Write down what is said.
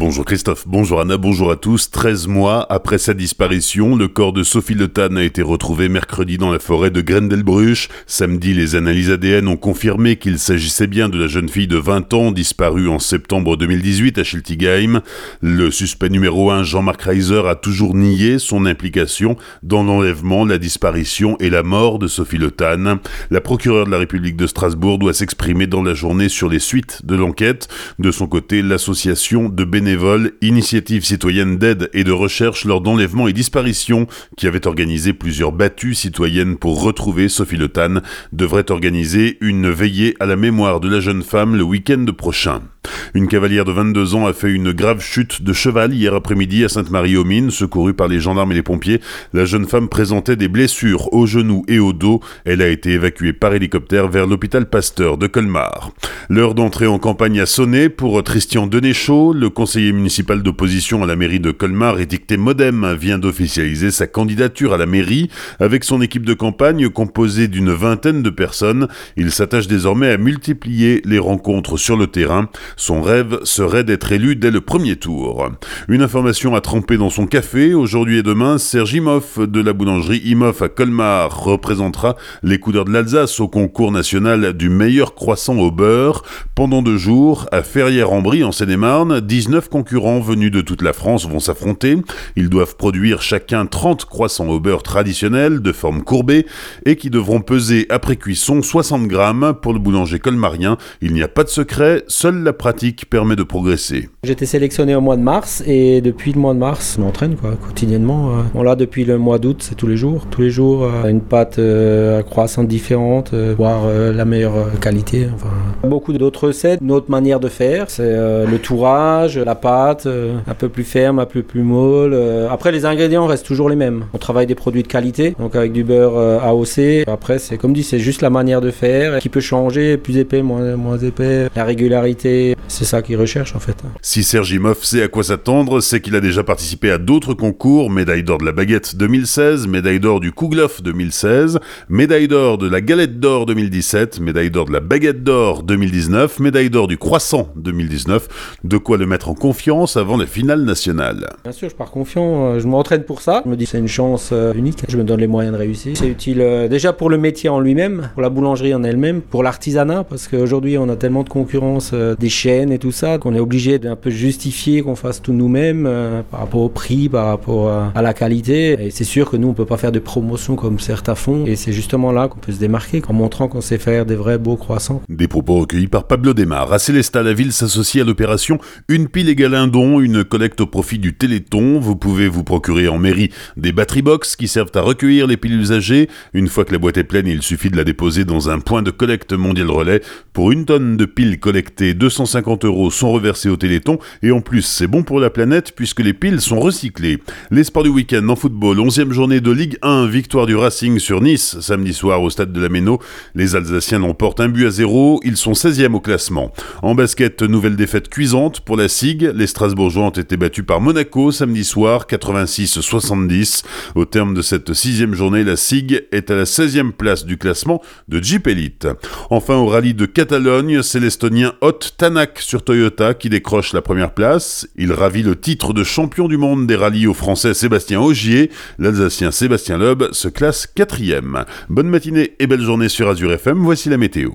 Bonjour Christophe, bonjour Anna, bonjour à tous. 13 mois après sa disparition, le corps de Sophie Le Tan a été retrouvé mercredi dans la forêt de Grendelbruch. Samedi, les analyses ADN ont confirmé qu'il s'agissait bien de la jeune fille de 20 ans disparue en septembre 2018 à Schiltigheim. Le suspect numéro 1, Jean-Marc Reiser, a toujours nié son implication dans l'enlèvement, la disparition et la mort de Sophie Le Tan. La procureure de la République de Strasbourg doit s'exprimer dans la journée sur les suites de l'enquête. De son côté, l'association de bénévoles, initiative citoyenne d'aide et de recherche lors d'enlèvements et disparitions, qui avait organisé plusieurs battues citoyennes pour retrouver Sophie Le Tan, devrait organiser une veillée à la mémoire de la jeune femme le week-end prochain. Une cavalière de 22 ans a fait une grave chute de cheval hier après-midi à Sainte-Marie-aux-Mines, secourue par les gendarmes et les pompiers. La jeune femme présentait des blessures au genou et au dos. Elle a été évacuée par hélicoptère vers l'hôpital Pasteur de Colmar. L'heure d'entrée en campagne a sonné pour Christian Denéchaud. Le conseiller municipal d'opposition à la mairie de Colmar, édicté Modem, vient d'officialiser sa candidature à la mairie. Avec son équipe de campagne composée d'une vingtaine de personnes, il s'attache désormais à multiplier les rencontres sur le terrain. Son rêve serait d'être élu dès le premier tour. Une information à tremper dans son café. Aujourd'hui et demain, Serge Imoff de la boulangerie Imoff à Colmar représentera les couleurs de l'Alsace au concours national du meilleur croissant au beurre. Pendant deux jours, à Ferrières-en-Brie en Seine-et-Marne, 19 concurrents venus de toute la France vont s'affronter. Ils doivent produire chacun 30 croissants au beurre traditionnels de forme courbée et qui devront peser après cuisson 60 grammes pour le boulanger colmarien. Il n'y a pas de secret, seule la pratique permet de progresser. J'étais sélectionné au mois de mars et depuis le mois de mars, je m'entraîne quotidiennement. Euh. Bon là, depuis le mois d'août, c'est tous les jours. Tous les jours, euh, une pâte euh, croissante différente, voire la meilleure qualité. Beaucoup d'autres recettes, une autre manière de faire, c'est le tourage, la pâte, un peu plus ferme, un peu plus molle. Après, les ingrédients restent toujours les mêmes. On travaille des produits de qualité, donc avec du beurre AOC. Après, c'est comme dit, c'est juste la manière de faire qui peut changer, plus épais, moins épais, la régularité c'est ça qu'ils recherchent en fait. Si Sergimov sait à quoi s'attendre, c'est qu'il a déjà participé à d'autres concours, médaille d'or de la baguette 2016, médaille d'or du Kouglof 2016, médaille d'or de la galette d'or 2017, médaille d'or de la baguette d'or 2019, médaille d'or du croissant 2019, de quoi le mettre en confiance avant la finale nationale. Bien sûr, je pars confiant, euh, je m'entraîne pour ça, je me dis c'est une chance euh, unique, je me donne les moyens de réussir. C'est utile euh, déjà pour le métier en lui-même, pour la boulangerie en elle-même, pour l'artisanat, parce qu'aujourd'hui on a tellement de concurrence des chaînes et tout ça, qu'on est obligé d'un peu justifier qu'on fasse tout nous-mêmes euh, par rapport au prix, par rapport à, la qualité. Et c'est sûr que nous, on peut pas faire de promotion comme certains font. Et c'est justement là qu'on peut se démarquer, en montrant qu'on sait faire des vrais beaux croissants. Des propos recueillis par Pablo Desmar. À Célestat, la ville s'associe à l'opération Une pile égale un don, une collecte au profit du Téléthon. Vous pouvez vous procurer en mairie des battery box qui servent à recueillir les piles usagées. Une fois que la boîte est pleine, il suffit de la déposer dans un point de collecte mondial relais. Pour une tonne de piles collectées, 250 euros sont reversés au Téléthon et en plus c'est bon pour la planète puisque les piles sont recyclées. Les sports du week-end en football, 11e journée de Ligue 1, victoire du Racing sur Nice samedi soir au stade de la Méno. Les Alsaciens l'emportent un but à zéro, ils sont 16e au classement. En basket, nouvelle défaite cuisante pour la SIG. Les Strasbourgeois ont été battus par Monaco samedi soir, 86-70. Au terme de cette sixième journée, la SIG est à la 16e place du classement de Jeep Elite. Enfin, au rallye de Catalogne, c'est l'Estonien Ott Sur Toyota qui décroche la première place. Il ravit le titre de champion du monde des rallyes au français Sébastien Augier. L'Alsacien Sébastien Loeb se classe quatrième. Bonne matinée et belle journée sur Azure FM. Voici la météo.